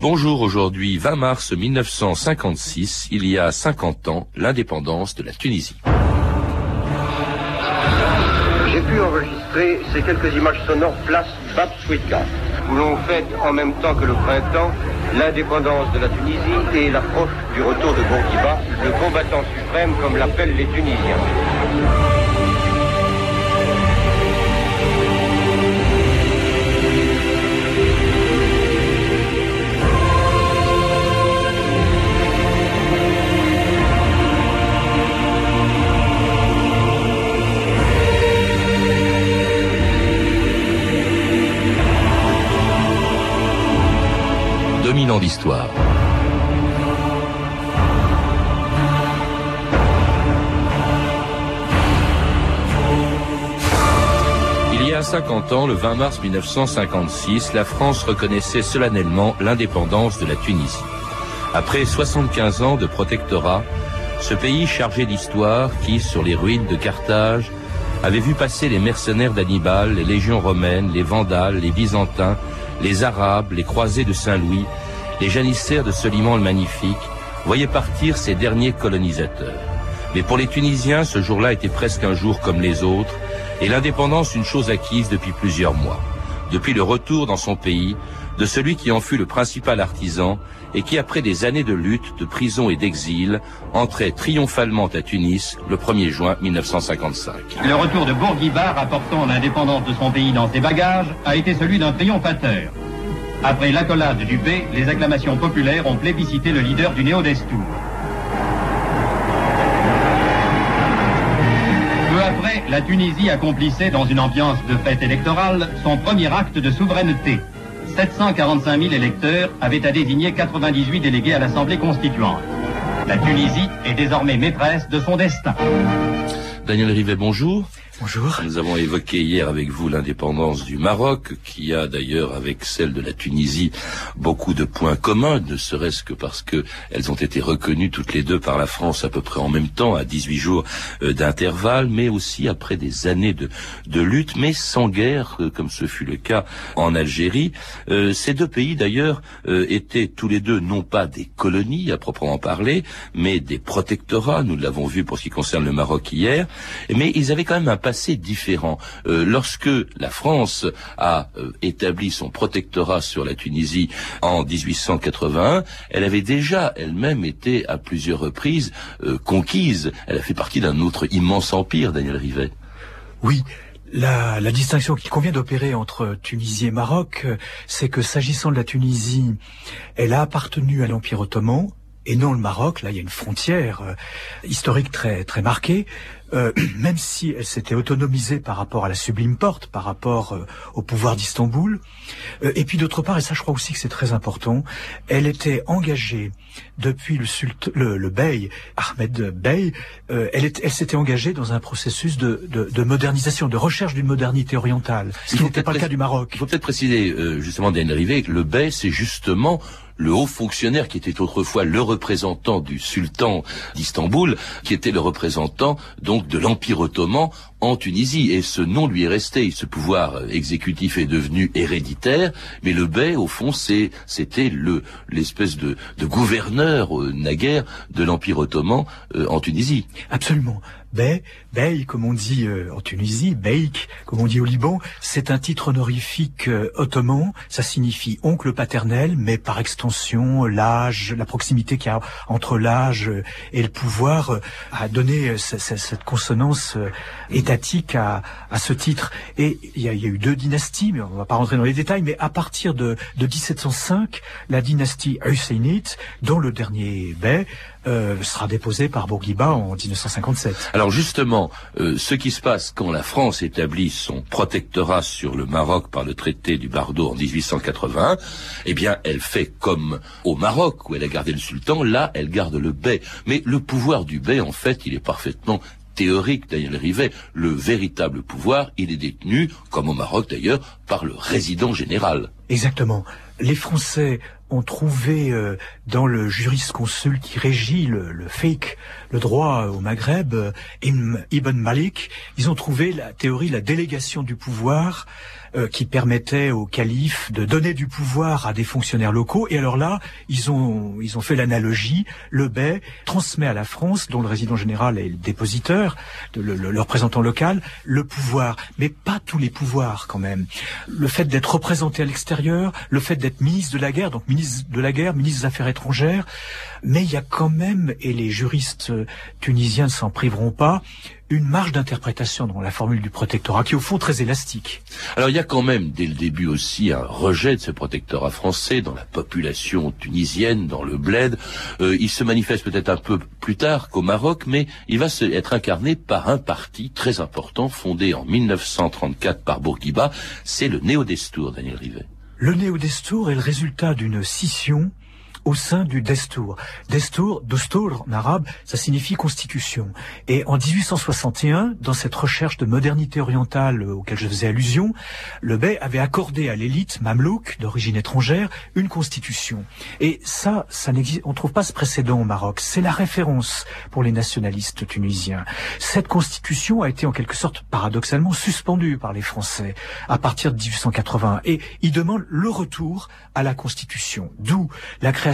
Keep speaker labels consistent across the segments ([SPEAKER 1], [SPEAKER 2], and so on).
[SPEAKER 1] Bonjour, aujourd'hui 20 mars 1956, il y a 50 ans, l'indépendance de la Tunisie.
[SPEAKER 2] J'ai pu enregistrer ces quelques images sonores place Babswika, où l'on fête en même temps que le printemps l'indépendance de la Tunisie et l'approche du retour de Bourguiba, le combattant suprême comme l'appellent les Tunisiens.
[SPEAKER 1] 2000 ans d'histoire. Il y a 50 ans, le 20 mars 1956, la France reconnaissait solennellement l'indépendance de la Tunisie. Après 75 ans de protectorat, ce pays chargé d'histoire qui, sur les ruines de Carthage, avait vu passer les mercenaires d'Hannibal, les légions romaines, les Vandales, les Byzantins, les Arabes, les croisés de Saint-Louis, les janissaires de Soliman le Magnifique, voyaient partir ces derniers colonisateurs. Mais pour les Tunisiens, ce jour-là était presque un jour comme les autres, et l'indépendance une chose acquise depuis plusieurs mois. Depuis le retour dans son pays de celui qui en fut le principal artisan et qui, après des années de lutte, de prison et d'exil, entrait triomphalement à Tunis le 1er juin 1955.
[SPEAKER 3] Le retour de Bourguiba, rapportant l'indépendance de son pays dans ses bagages, a été celui d'un triomphateur. Après l'accolade du B, les acclamations populaires ont plébiscité le leader du néo-destour. Peu après, la Tunisie accomplissait, dans une ambiance de fête électorale, son premier acte de souveraineté. 745 000 électeurs avaient à désigner 98 délégués à l'Assemblée constituante. La Tunisie est désormais maîtresse de son destin.
[SPEAKER 1] Daniel Rivet, bonjour.
[SPEAKER 4] Bonjour.
[SPEAKER 1] Nous avons évoqué hier avec vous l'indépendance du Maroc, qui a d'ailleurs avec celle de la Tunisie beaucoup de points communs, ne serait-ce que parce que elles ont été reconnues toutes les deux par la France à peu près en même temps, à 18 jours euh, d'intervalle, mais aussi après des années de, lutte, mais sans guerre, euh, comme ce fut le cas en Algérie. Euh, ces deux pays d'ailleurs étaient tous les deux non pas des colonies à proprement parler, mais des protectorats. Nous l'avons vu pour ce qui concerne le Maroc hier, mais ils avaient quand même un assez différent. Euh, lorsque la France a euh, établi son protectorat sur la Tunisie en 1881, elle avait déjà elle-même été à plusieurs reprises euh, conquise. Elle a fait partie d'un autre immense empire, Daniel Rivet.
[SPEAKER 4] Oui, la, la, distinction qu'il convient d'opérer entre Tunisie et Maroc, c'est que s'agissant de la Tunisie, elle a appartenu à l'Empire ottoman et non le Maroc. Là, il y a une frontière historique très très marquée. Euh, même si elle s'était autonomisée par rapport à la Sublime Porte, par rapport euh, au pouvoir d'Istanbul, euh, et puis d'autre part, et ça je crois aussi que c'est très important, elle était engagée depuis le, sultan, le, le Bey, Ahmed Bey, elle, elle s'était engagée dans un processus de, de, de modernisation, de recherche d'une modernité orientale, ce qui n'était pas le cas du Maroc.
[SPEAKER 1] Il faut peut-être préciser, justement, Daniel Rivet, que le Bey, c'est justement le haut fonctionnaire qui était autrefois le représentant du sultan d'Istanbul, qui était le représentant donc de l'Empire ottoman en Tunisie. Et ce nom lui est resté. Ce pouvoir exécutif est devenu héréditaire, mais le bey, au fond, c'était le, l'espèce de, de gouverneur euh, naguère de l'Empire ottoman euh, en Tunisie.
[SPEAKER 4] Absolument. Bey, Bey, comme on dit euh, en Tunisie, Beik, comme on dit au Liban, c'est un titre honorifique euh, ottoman. Ça signifie oncle paternel, mais par extension, l'âge, la proximité qu'il y a entre l'âge et le pouvoir a donné cette consonance étatique à, à ce titre. Et il y, a, y, a, eu deux dynasties, mais on va pas rentrer dans les détails, mais à partir de, de 1705, la dynastie Husseinite, dont le dernier Bey, euh, sera déposé par Bourguiba en 1957.
[SPEAKER 1] Alors justement, euh, ce qui se passe quand la France établit son protectorat sur le Maroc par le traité du Bardo en 1881, eh bien, elle fait comme au Maroc où elle a gardé le sultan, là, elle garde le bey. Mais le pouvoir du bey, en fait, il est parfaitement théorique, Daniel Rivet, le véritable pouvoir, il est détenu, comme au Maroc d'ailleurs, par le résident général.
[SPEAKER 4] Exactement. Les Français ont trouvé euh, dans le jurisconsulte qui régit le, le fake, le droit au Maghreb, euh, Ibn Malik, ils ont trouvé la théorie, la délégation du pouvoir euh, qui permettait au calife de donner du pouvoir à des fonctionnaires locaux. Et alors là, ils ont ils ont fait l'analogie. Le bey transmet à la France, dont le résident général est le dépositeur, de le, le, représentant local, le pouvoir, mais pas tous les pouvoirs quand même. Le fait d'être représenté à l'extérieur, le fait d'être ministre de la guerre, donc ministre de la guerre, ministre des Affaires étrangères, mais il y a quand même, et les juristes tunisiens ne s'en priveront pas, une marge d'interprétation dans la formule du protectorat qui est au fond très élastique.
[SPEAKER 1] Alors il y a quand même dès le début aussi un rejet de ce protectorat français dans la population tunisienne, dans le bled. Euh, il se manifeste peut-être un peu plus tard qu'au Maroc, mais il va se, être incarné par un parti très important fondé en 1934 par Bourguiba, c'est le Néo-Destour, Daniel Rivet.
[SPEAKER 4] Le Néo-Destour est le résultat d'une scission au sein du Destour. Destour, Dostour en arabe, ça signifie constitution. Et en 1861, dans cette recherche de modernité orientale auquel je faisais allusion, le bey avait accordé à l'élite mamelouk d'origine étrangère une constitution. Et ça, ça n'existe, on trouve pas ce précédent au Maroc. C'est la référence pour les nationalistes tunisiens. Cette constitution a été en quelque sorte paradoxalement suspendue par les Français à partir de 1880 et ils demandent le retour à la constitution. D'où la création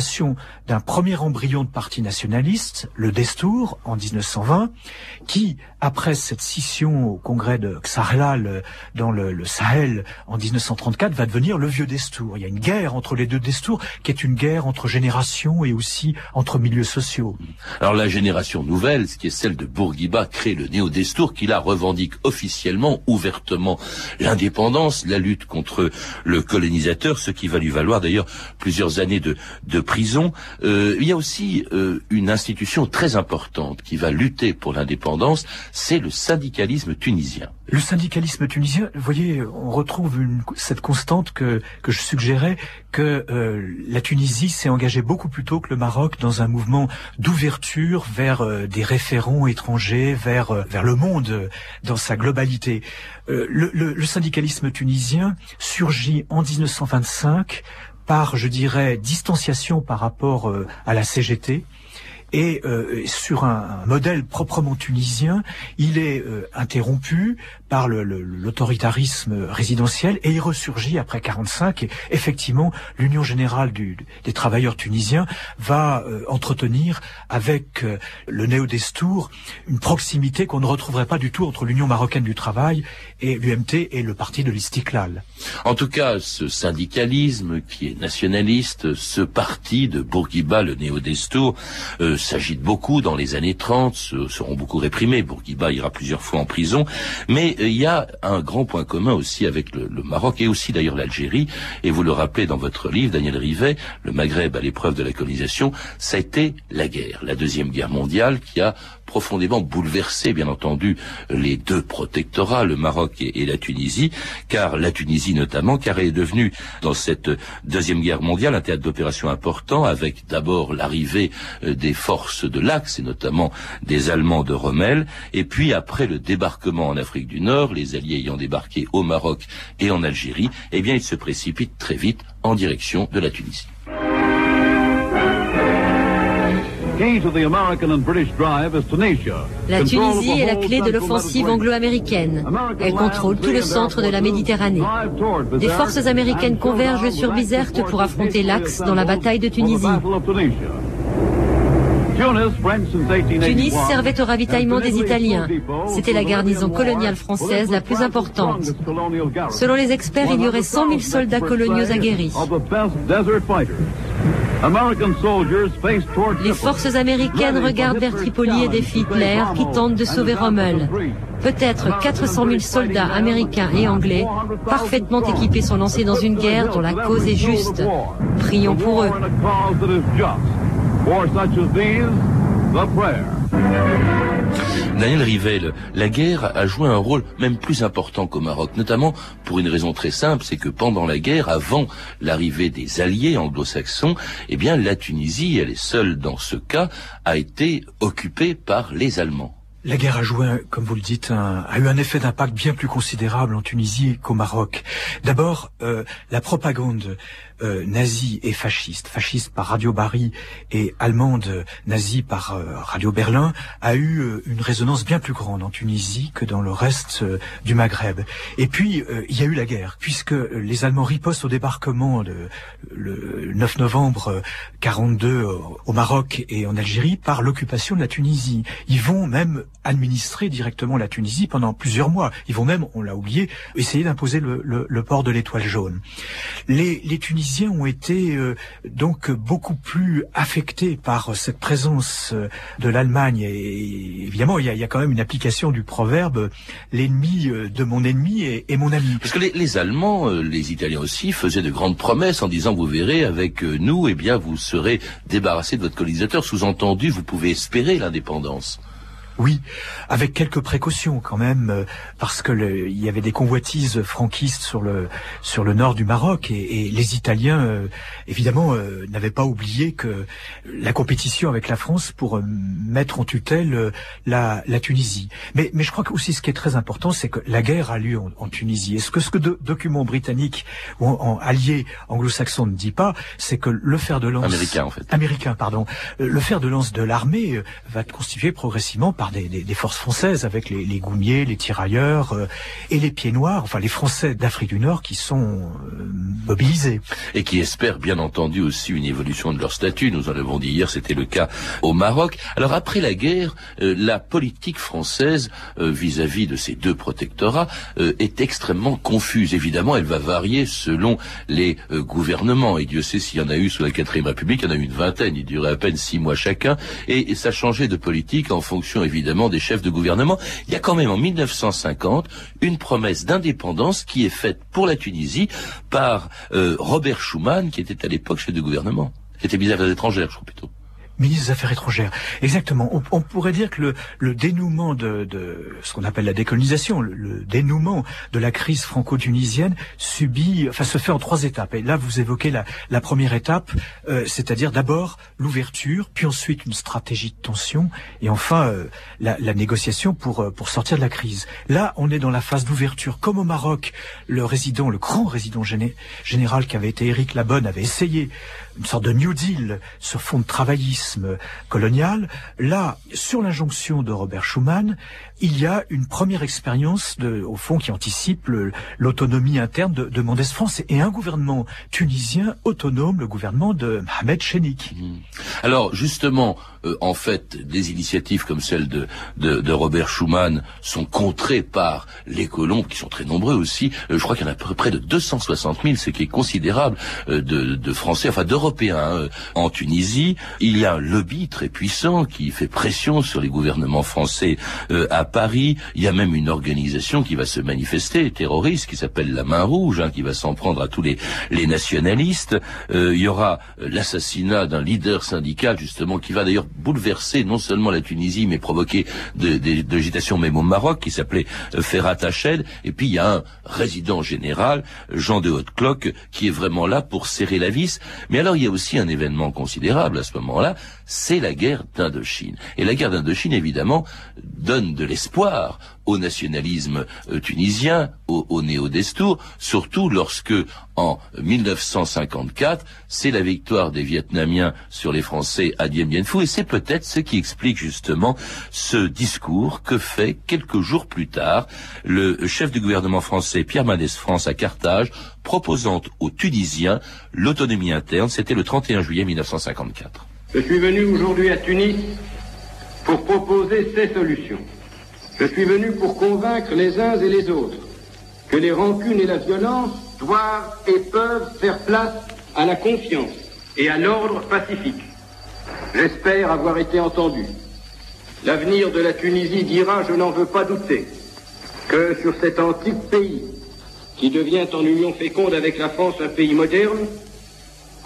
[SPEAKER 4] d'un premier embryon de parti nationaliste, le Destour, en 1920, qui, après cette scission au congrès de Xarlal dans le, Sahel en 1934, va devenir le vieux Destour. Il y a une guerre entre les deux Destours, qui est une guerre entre générations et aussi entre milieux sociaux.
[SPEAKER 1] Alors la génération nouvelle, ce qui est celle de Bourguiba, crée le néo-Destour, qui là revendique officiellement, ouvertement, l'indépendance, la lutte contre le colonisateur, ce qui va lui valoir d'ailleurs plusieurs années de, de prison. Euh, il y a aussi euh, une institution très importante qui va lutter pour l'indépendance, c'est le syndicalisme tunisien.
[SPEAKER 4] Le syndicalisme tunisien, vous voyez, on retrouve une, cette constante que, que je suggérais, que euh, la Tunisie s'est engagée beaucoup plus tôt que le Maroc dans un mouvement d'ouverture vers euh, des référents étrangers, vers, euh, vers le monde dans sa globalité. Le, le, le syndicalisme tunisien surgit en 1925 par, je dirais, distanciation par rapport euh, à la CGT, et euh, sur un, modèle proprement tunisien, il est euh, interrompu par l'autoritarisme résidentiel et il ressurgit après 45. Et effectivement, l'Union générale du, des travailleurs tunisiens va euh, entretenir avec le néo-destour une proximité qu'on ne retrouverait pas du tout entre l'Union marocaine du travail et l'UMT et le parti de l'Istiklal.
[SPEAKER 1] En tout cas, ce syndicalisme qui est nationaliste, ce parti de Bourguiba, le néo-destour, s'agite beaucoup dans les années 30, seront beaucoup réprimés. Bourguiba ira plusieurs fois en prison. Mais euh, il y a un grand point commun aussi avec le, Maroc et aussi d'ailleurs l'Algérie. Et vous le rappelez dans votre livre, Daniel Rivet, le Maghreb à l'épreuve de la colonisation, ça a été la guerre, la deuxième guerre mondiale qui a profondément bouleversé, bien entendu, les deux protectorats, le Maroc et, la Tunisie, car la Tunisie notamment, car elle est devenue, dans cette deuxième guerre mondiale, un théâtre d'opération important, avec d'abord l'arrivée euh, des forces de l'Axe, et notamment des Allemands de Rommel, et puis après le débarquement en Afrique du Nord, les Alliés ayant débarqué au Maroc et en Algérie, eh bien, ils se précipitent très vite en direction de la Tunisie.
[SPEAKER 5] La Tunisie est la clé de l'offensive anglo-américaine. Elle contrôle tout le centre de la Méditerranée. Des forces américaines convergent sur Bizerte pour affronter l'Axe dans la bataille de Tunisie. Tunis servait au ravitaillement des Italiens. C'était la garnison coloniale française la plus importante. Selon les experts, il y aurait 100 000 soldats coloniaux aguerris. Les forces américaines regardent vers Tripoli et défient Hitler qui tente de sauver Rommel. Peut-être 400 000 soldats américains et anglais, parfaitement équipés, sont lancés dans une guerre dont la cause est juste. Prions pour eux.
[SPEAKER 1] Daniel Rivel, la guerre a joué un rôle même plus important qu'au Maroc, notamment pour une raison très simple, c'est que pendant la guerre, avant l'arrivée des alliés anglo-saxons, eh bien la Tunisie, elle est seule dans ce cas, a été occupée par les Allemands.
[SPEAKER 4] La guerre a joué, comme vous le dites, a eu un effet d'impact bien plus considérable en Tunisie qu'au Maroc. D'abord, euh, la propagande euh, nazie et fasciste, fasciste par Radio Bari et allemande nazie par euh, Radio Berlin, a eu euh, une résonance bien plus grande en Tunisie que dans le reste du Maghreb. Et puis, il y a eu la guerre, puisque les Allemands ripostent au débarquement de, le 9 novembre 42 au Maroc et en Algérie par l'occupation de la Tunisie. Ils vont même administrer directement la Tunisie pendant plusieurs mois. Ils vont même, on l'a oublié, essayer d'imposer le, port de l'étoile jaune. Les, les, ont été euh, donc beaucoup plus affectés par cette présence euh, de l'Allemagne. Et évidemment, il y, a, il y, a, quand même une application du proverbe l'ennemi euh, de mon ennemi est, mon ami.
[SPEAKER 1] Parce que les, les, Allemands, les Italiens aussi, faisaient de grandes promesses en disant vous verrez avec nous, eh bien vous serez débarrassé de votre colonisateur. Sous-entendu, vous pouvez espérer l'indépendance.
[SPEAKER 4] Oui, avec quelques précautions quand même, euh, parce que il y avait des convoitises franquistes sur le sur le nord du Maroc et, les Italiens, euh, évidemment, euh, n'avaient pas oublié que la compétition avec la France pour mettre en tutelle la, la Tunisie. Mais, mais je crois que aussi ce qui est très important, c'est que la guerre a lieu en, Tunisie. Et ce que ce que de, document britannique ou en, allié anglo-saxon ne dit pas, c'est que le fer de lance
[SPEAKER 1] américain en fait
[SPEAKER 4] américain pardon, le fer de lance de l'armée va être constitué progressivement par des, forces françaises avec les, les goumiers, les tirailleurs euh, et les pieds noirs, enfin les Français d'Afrique du Nord qui sont euh, mobilisés.
[SPEAKER 1] Et qui espèrent bien entendu aussi une évolution de leur statut. Nous en avons dit hier, c'était le cas au Maroc. Alors après la guerre, euh, la politique française vis-à-vis de ces deux protectorats est extrêmement confuse. Évidemment, elle va varier selon les gouvernements. Et Dieu sait s'il y en a eu sous la quatrième République, il y en a eu une vingtaine. Il durait à peine six mois chacun. Et, et ça changeait de politique en fonction évidemment évidemment des chefs de gouvernement. Il y a quand même en 1950 une promesse d'indépendance qui est faite pour la Tunisie par euh, Robert Schuman, qui était à l'époque chef de gouvernement, qui était ministre des je crois plutôt
[SPEAKER 4] ministre des Affaires étrangères. Exactement. On, pourrait dire que le, le dénouement de, de, ce qu'on appelle la décolonisation, le, dénouement de la crise franco-tunisienne subit, enfin se fait en trois étapes. Et là, vous évoquez la, la première étape, euh, c'est-à-dire d'abord l'ouverture, puis ensuite une stratégie de tension, et enfin euh, la, la, négociation pour euh, pour sortir de la crise. Là, on est dans la phase d'ouverture. Comme au Maroc, le résident, le grand résident général qui avait été Éric Labonne, avait essayé une sorte de New Deal sur fond de travaillisme colonial. Là, sur l'injonction de Robert Schuman, il y a une première expérience, au fond, qui anticipe l'autonomie interne de, de Mendes France et un gouvernement tunisien autonome, le gouvernement de Mohamed Chenik. Mmh.
[SPEAKER 1] Alors, justement, euh, en fait, des initiatives comme celle de, de, Robert Schuman sont contrées par les colons, qui sont très nombreux aussi. Euh, je crois qu'il y en a près de 260 000, ce qui est considérable, euh, de, de Français, enfin d'Européens hein, en Tunisie. Il y a un lobby très puissant qui fait pression sur les gouvernements français à Paris. Il y a même une organisation qui va se manifester, terroriste, qui s'appelle la Main Rouge, hein, qui va s'en prendre à tous les, les nationalistes. Euh, il y aura euh, l'assassinat d'un leader syndical, justement, qui va d'ailleurs bouleverser non seulement la Tunisie, mais provoquer de, de, même au Maroc, qui s'appelait euh, Ferhat Hached. Et puis il y a un résident général, Jean de Haute-Cloque, qui est vraiment là pour serrer la vis. Mais alors il y a aussi un événement considérable à ce moment-là, c'est la guerre d'Indochine. Et la guerre d'Indochine, évidemment, donne de l'espoir au nationalisme euh, tunisien, au, néo-destour, surtout lorsque, en 1954, c'est la victoire des Vietnamiens sur les Français à Dien Bien Phu, et c'est peut-être ce qui explique justement ce discours que fait quelques jours plus tard le chef du gouvernement français Pierre Mendès France à Carthage, proposant aux Tunisiens l'autonomie interne. C'était le 31 juillet 1954.
[SPEAKER 6] Je suis venu aujourd'hui à Tunis pour proposer ces solutions. Je suis venu pour convaincre les uns et les autres que les rancunes et la violence doivent et peuvent faire place à la confiance et à l'ordre pacifique. J'espère avoir été entendu. L'avenir de la Tunisie dira, je n'en veux pas douter, que sur cet antique pays, qui devient en union féconde avec la France un pays moderne,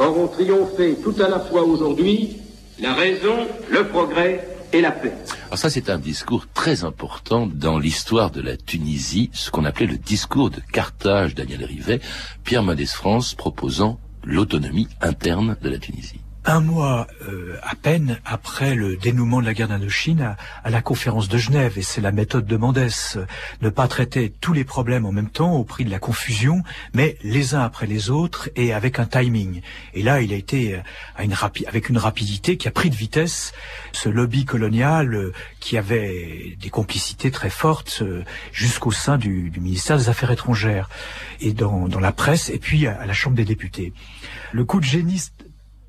[SPEAKER 6] auront triomphé tout à la fois aujourd'hui la raison, le progrès et la paix.
[SPEAKER 1] Alors ça, c'est un discours très important dans l'histoire de la Tunisie, ce qu'on appelait le discours de Carthage, Daniel Rivet, Pierre Mendès France proposant l'autonomie interne de la Tunisie.
[SPEAKER 4] Un mois euh, à peine après le dénouement de la guerre d'Indochine à, à, la conférence de Genève, et c'est la méthode de Mendès, ne pas traiter tous les problèmes en même temps au prix de la confusion, mais les uns après les autres et avec un timing. Et là, il a été euh, à une avec une rapidité qui a pris de vitesse ce lobby colonial euh, qui avait des complicités très fortes jusqu'au sein du, du, ministère des Affaires étrangères et dans, dans la presse et puis à, à la Chambre des députés. Le coup de génie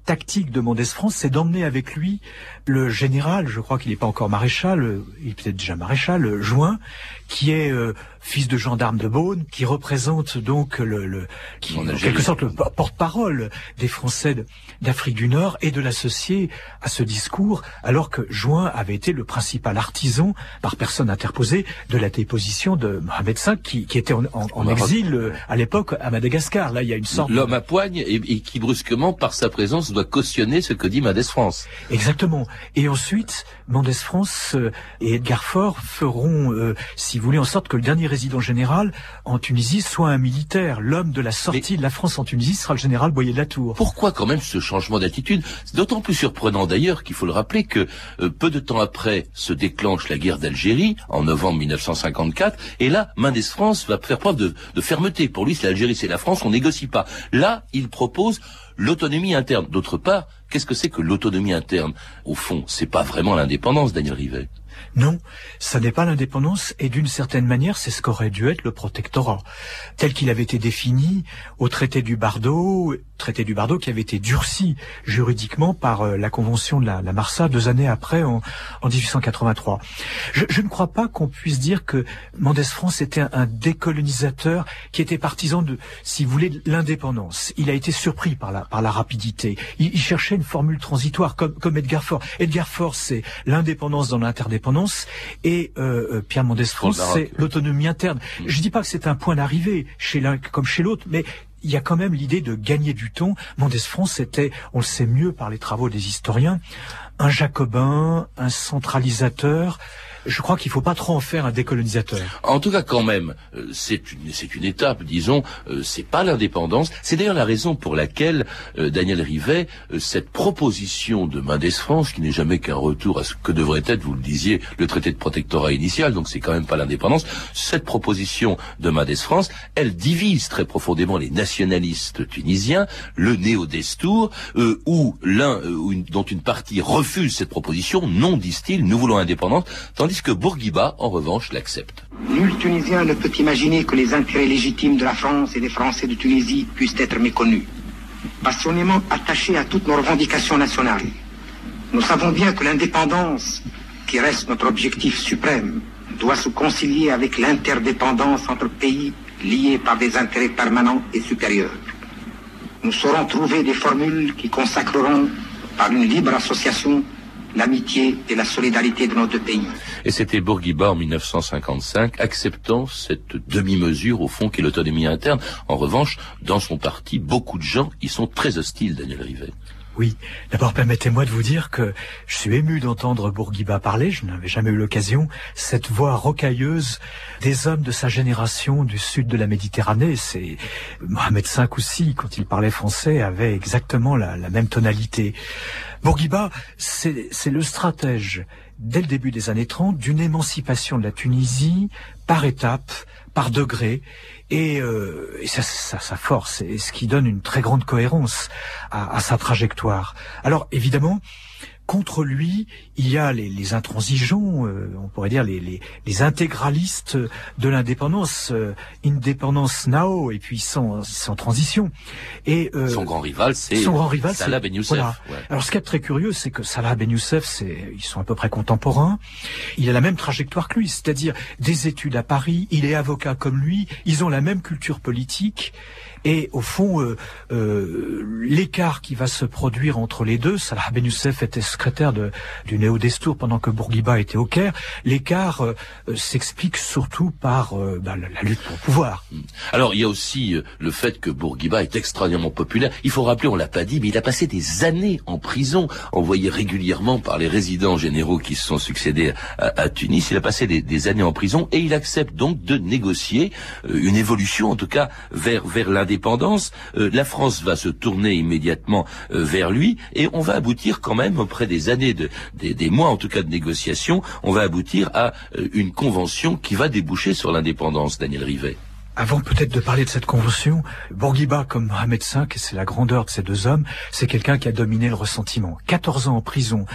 [SPEAKER 4] tactique de Mendès France, c'est d'emmener avec lui le général, je crois qu'il n'est pas encore maréchal, il est peut-être déjà maréchal, Join, qui est euh, fils de gendarme de Beaune, qui représente donc le, le qui, en quelque sorte le porte-parole des Français d'Afrique du Nord et de l'associer à ce discours, alors que Join avait été le principal artisan, par personne interposée, de la déposition de Mohamed V, qui, qui était en, en, exil euh, à l'époque à Madagascar. Là, il y a une sorte
[SPEAKER 1] l'homme à poigne et, et, qui brusquement, par sa présence, doit cautionner ce que dit Mendès France.
[SPEAKER 4] Exactement. Et ensuite, Mendès France euh, et Edgar Faure feront, euh, si vous voulez, en sorte que le dernier résident général en Tunisie soit un militaire. L'homme de la sortie de la France en Tunisie sera le général Boyer de la Tour.
[SPEAKER 1] Pourquoi quand même ce changement d'attitude? C'est d'autant plus surprenant d'ailleurs qu'il faut le rappeler que euh, peu de temps après se déclenche la guerre d'Algérie en novembre 1954 et là Mendès France va faire preuve de, de fermeté. Pour lui, c'est l'Algérie, c'est la France, on négocie pas. Là, il propose l'autonomie interne. D'autre part, qu'est-ce que c'est que l'autonomie interne? Au fond, c'est pas vraiment l'indépendance, Daniel Rivet.
[SPEAKER 4] Non, ça n'est pas l'indépendance et d'une certaine manière, c'est ce qu'aurait dû être le protectorat, tel qu'il avait été défini au traité du Bardo, traité du Bardo qui avait été durci juridiquement par euh, la convention de la, la Marsa deux années après, en, en 1883. Je, je, ne crois pas qu'on puisse dire que Mendès France était un, décolonisateur qui était partisan de, si vous voulez, l'indépendance. Il a été surpris par la, par la rapidité. Il, il cherchait une formule transitoire, comme, comme Edgar Faure. Edgar Faure, c'est l'indépendance dans l'interdépendance, et euh, euh Pierre Mendès France, c'est l'autonomie interne. Mm. Je dis pas que c'est un point d'arrivée chez l'un comme chez l'autre, mais il y a quand même l'idée de gagner du temps. Mendès France était, on le sait mieux par les travaux des historiens, un jacobin, un centralisateur, je crois qu'il faut pas trop en faire un décolonisateur.
[SPEAKER 1] En tout cas, quand même, euh, c'est une, c'est une étape, disons, euh, c'est pas l'indépendance. C'est d'ailleurs la raison pour laquelle euh, Daniel Rivet, cette proposition de Mendès France, qui n'est jamais qu'un retour à ce que devrait être, vous le disiez, le traité de protectorat initial, donc c'est quand même pas l'indépendance, cette proposition de Mendès France, elle divise très profondément les nationalistes tunisiens, le néo-destour, où l'un, dont une partie refuse cette proposition, non, disent-ils, nous voulons indépendance, tandis que Bourguiba, en revanche, l'accepte.
[SPEAKER 7] Nul Tunisien ne peut imaginer que les intérêts légitimes de la France et des Français de Tunisie puissent être méconnus. Passionnément attachés à toutes nos revendications nationales, nous savons bien que l'indépendance, qui reste notre objectif suprême, doit se concilier avec l'interdépendance entre pays liés par des intérêts permanents et supérieurs. Nous saurons trouver des formules qui consacreront, par une libre association, l'amitié et la solidarité de nos deux pays.
[SPEAKER 1] Et c'était Bourguiba en 1955, acceptant cette demi-mesure au fond qui est l'autonomie interne. En revanche, dans son parti, beaucoup de gens y sont très hostiles, Daniel Rivet.
[SPEAKER 4] Oui, d'abord permettez-moi de vous dire que je suis ému d'entendre Bourguiba parler, je n'avais jamais eu l'occasion, cette voix rocailleuse des hommes de sa génération du sud de la Méditerranée. C'est Mohamed V aussi, quand il parlait français, avait exactement la, même tonalité. Bourguiba, c'est le stratège dès le début des années 30 d'une émancipation de la Tunisie par étapes, par degrés, et, euh, ça, ça, sa force, et ce qui donne une très grande cohérence à, à sa trajectoire. Alors évidemment, contre lui, il y a les, les intransigeants, euh, on pourrait dire les, les, les intégralistes de l'indépendance, euh, indépendance now, et puis sans, sans transition.
[SPEAKER 1] Et euh, son grand rival, c'est son grand rival, Salah Ben Youssef. Voilà.
[SPEAKER 4] Ouais. Alors, ce qui est très curieux, c'est que Salah Ben Youssef, c'est ils sont à peu près contemporains. Il a la même trajectoire que lui, c'est-à-dire des études à Paris. Il est avocat comme lui. Ils ont la même culture politique. Et au fond, euh, euh, l'écart qui va se produire entre les deux, Salah Ben Youssef était secrétaire de, du Néo Destour pendant que Bourguiba était au Caire. L'écart euh, s'explique surtout par bah, la, lutte pour le pouvoir.
[SPEAKER 1] Hmm. Alors il y a aussi le fait que Bourguiba est extraordinairement populaire. Il faut rappeler, on l'a pas dit, mais il a passé des années en prison, envoyé régulièrement par les résidents généraux qui se sont succédés à, Tunis. Il a passé des, années en prison et il accepte donc de négocier une évolution, en tout cas vers vers l'indépendance. la France va se tourner immédiatement vers lui et on va aboutir quand même auprès des années de des mois en tout cas de négociations, on va aboutir à une convention qui va déboucher sur l'indépendance, Daniel Rivet.
[SPEAKER 4] Avant peut-être de parler de cette convention, Bourguiba comme Mohamed V, et c'est la grandeur de ces deux hommes, c'est quelqu'un qui a dominé le ressentiment. 14 ans en prison,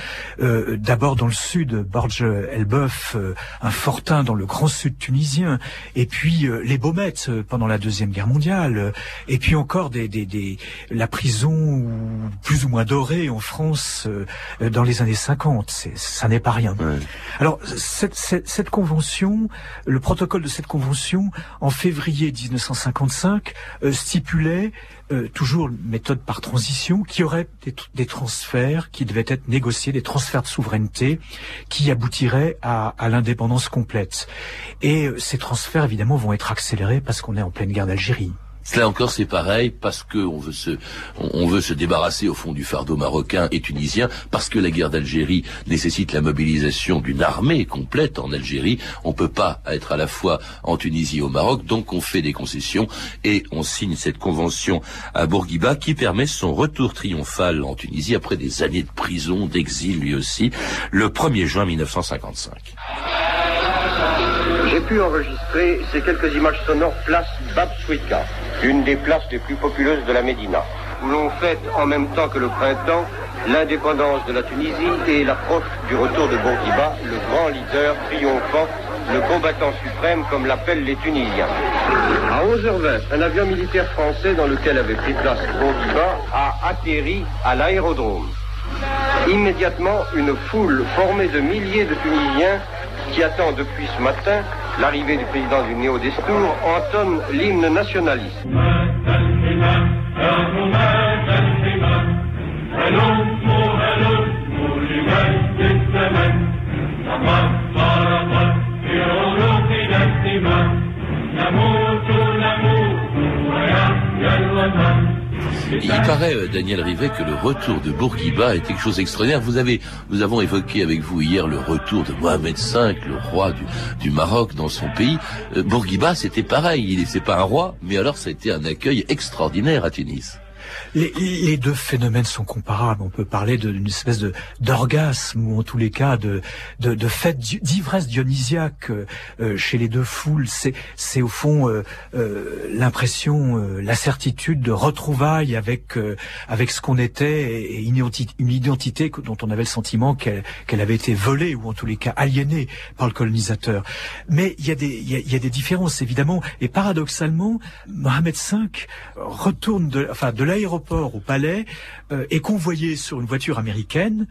[SPEAKER 4] euh, d'abord dans le sud, Borge Elbeuf, euh, un fortin dans le grand sud tunisien, et puis euh, les Baumettes pendant la Deuxième Guerre mondiale, et puis encore des, des, des, la prison plus ou moins dorée en France dans les années 50. Ça n'est pas rien. Alors cette, cette, cette convention, le protocole de cette convention, en février février 1955 euh, stipulait euh, toujours méthode par transition, qui aurait des, des, transferts qui devaient être négociés, des transferts de souveraineté qui aboutiraient à, à l'indépendance complète. Et euh, ces transferts, évidemment, vont être accélérés parce qu'on est en pleine guerre d'Algérie.
[SPEAKER 1] Cela encore, c'est pareil parce que on veut se, veut se débarrasser au fond du fardeau marocain et tunisien, parce que la guerre d'Algérie nécessite la mobilisation d'une armée complète en Algérie. On peut pas être à la fois en Tunisie et au Maroc, donc on fait des concessions et on signe cette convention à Bourguiba qui permet son retour triomphal en Tunisie après des années de prison, d'exil lui aussi, le 1er juin 1955.
[SPEAKER 2] J'ai pu enregistrer ces quelques images sonores place Babswika une des places les plus populeuses de la Médina, où l'on fête en même temps que le printemps l'indépendance de la Tunisie et l'approche du retour de Bourguiba, le grand leader triomphant, le combattant suprême comme l'appellent les Tunisiens. À 11h20, un avion militaire français dans lequel avait pris place Bourguiba a atterri à l'aérodrome. Immédiatement, une foule formée de milliers de Tunisiens qui attend depuis ce matin l'arrivée du président du Néo-Destour, entonne l'hymne nationaliste.
[SPEAKER 1] Il paraît, euh, Daniel Rivet, que le retour de Bourguiba est quelque chose d'extraordinaire. Vous avez, nous avons évoqué avec vous hier le retour de Mohamed V, le roi du, Maroc dans son pays. Euh, Bourguiba, c'était pareil. Il n'est pas un roi, mais alors ça a été un accueil extraordinaire à Tunis.
[SPEAKER 4] Les, deux phénomènes sont comparables. On peut parler d'une espèce de d'orgasme ou en tous les cas de de, fête d'ivresse dionysiaque euh, chez les deux foules. C'est c'est au fond euh, euh, l'impression, la certitude de retrouvailles avec avec ce qu'on était et une identité, une identité dont on avait le sentiment qu'elle qu'elle avait été volée ou en tous les cas aliénée par le colonisateur. Mais il y a des il y a, des différences évidemment et paradoxalement Mohamed V retourne de enfin de l'aéroport au palais euh, est convoyé sur une voiture américaine,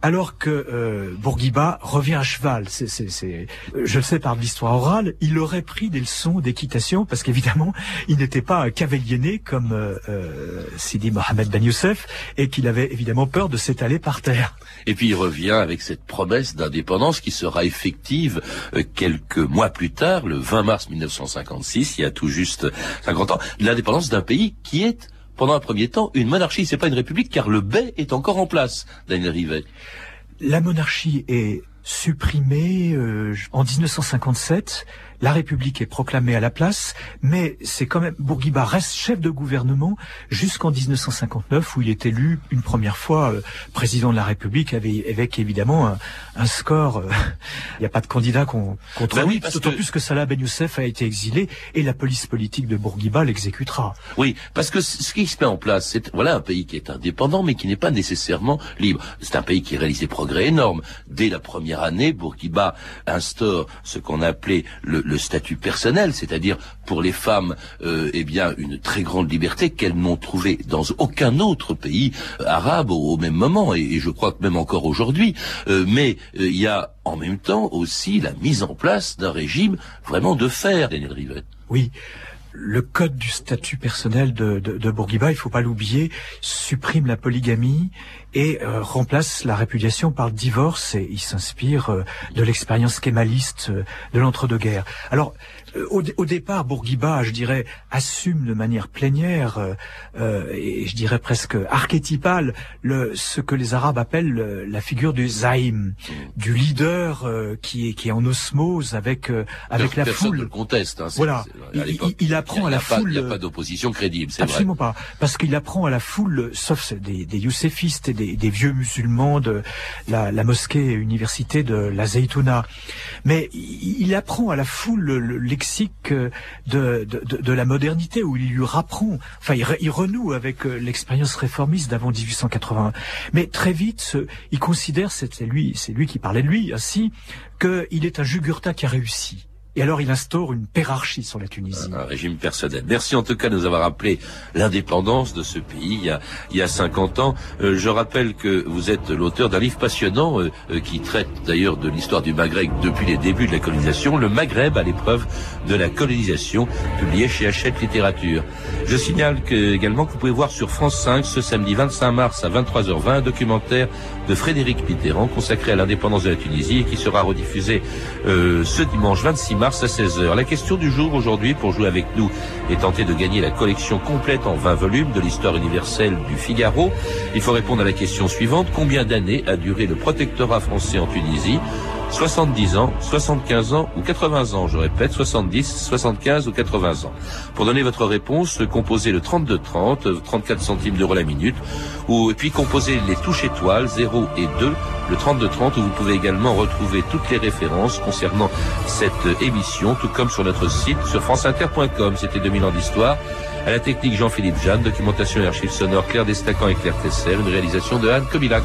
[SPEAKER 4] alors que euh, Bourguiba revient à cheval. C'est, je le sais par l'histoire orale, il aurait pris des leçons d'équitation parce qu'évidemment, il n'était pas cavalier comme euh, euh, Sidi Mohamed Ben Youssef et qu'il avait évidemment peur de s'étaler par terre.
[SPEAKER 1] Et puis il revient avec cette promesse d'indépendance qui sera effective euh, quelques mois plus tard, le 20 mars 1956, il y a tout juste 50 ans, l'indépendance d'un pays qui est pendant un premier temps, une monarchie, c'est pas une république, car le bey est encore en place, Daniel Rivet.
[SPEAKER 4] La monarchie est supprimée euh, en 1957 la République est proclamée à la place, mais c'est quand même Bourguiba reste chef de gouvernement jusqu'en 1959 où il est élu une première fois euh, président de la République avec, évidemment un, score. Euh, il n'y a pas de candidat contre ben lui, d'autant plus que Salah Ben Youssef a été exilé et la police politique de Bourguiba l'exécutera.
[SPEAKER 1] Oui, parce que ce qui se met en place, c'est voilà un pays qui est indépendant mais qui n'est pas nécessairement libre. C'est un pays qui réalise des progrès énormes. Dès la première année, Bourguiba instaure ce qu'on a appelé le le statut personnel, c'est-à-dire pour les femmes, euh, eh bien, une très grande liberté qu'elles n'ont trouvée dans aucun autre pays euh, arabe au, même moment, et, je crois que même encore aujourd'hui. Euh, mais il y a en même temps aussi la mise en place d'un régime vraiment de fer, Daniel Rivet.
[SPEAKER 4] Oui le code du statut personnel de, de, Bourguiba, il faut pas l'oublier, supprime la polygamie et euh, remplace la répudiation par divorce et il s'inspire euh, de l'expérience kémaliste euh, de l'entre-deux-guerres. Alors au, au, départ, Bourguiba, je dirais, assume de manière plénière et je dirais presque archétypale le, ce que les Arabes appellent la figure du zaïm, du leader qui est qui est en osmose avec avec la foule.
[SPEAKER 1] Ne le conteste. Hein,
[SPEAKER 4] voilà, il, il, apprend à la foule.
[SPEAKER 1] Il n'y a pas d'opposition crédible, c'est
[SPEAKER 4] vrai. Absolument pas, parce qu'il apprend à la foule, sauf des, des youssefistes et des des, vieux musulmans de la, la, mosquée université de la Zaytouna. Mais il, apprend à la foule le, lexique de, de, de, la modernité, où il lui rapprend, enfin il, renoue avec euh, l'expérience réformiste d'avant 1880. Mais très vite, il considère, c'est lui, c'est lui qui parlait de lui ainsi, qu'il est un Jugurtha qui a réussi. Et alors il instaure une pérarchie sur la Tunisie.
[SPEAKER 1] Un régime personnel. Merci en tout cas de nous avoir rappelé l'indépendance de ce pays il y a, il y a 50 ans. Euh, je rappelle que vous êtes l'auteur d'un livre passionnant euh, euh, qui traite d'ailleurs de l'histoire du Maghreb depuis les débuts de la colonisation, Le Maghreb à l'épreuve de la colonisation, publié chez Hachette Littérature. Je signale que, également que vous pouvez voir sur France 5 ce samedi 25 mars à 23h20 un documentaire de Frédéric Mitterrand consacré à l'indépendance de la Tunisie et qui sera rediffusé ce dimanche 26 mars mars à 16h. La question du jour aujourd'hui pour jouer avec nous et tenter de gagner la collection complète en 20 volumes de l'histoire universelle du Figaro. Il faut répondre à la question suivante. Combien d'années a duré le protectorat français en Tunisie? 70 ans, 75 ans ou 80 ans. Je répète, 70, 75 ou 80 ans. Pour donner votre réponse, composez le 32-30, 34 centimes d'euros la minute, ou et puis composez les touches étoiles 0 et 2, le 32-30, où vous pouvez également retrouver toutes les références concernant cette émission, tout comme sur notre site, sur franceinter.com. C'était 2000 ans d'histoire. À la technique Jean-Philippe Jeanne, documentation et archives sonores Claire Destacan et Claire Tesser, une réalisation de Anne Kobilac.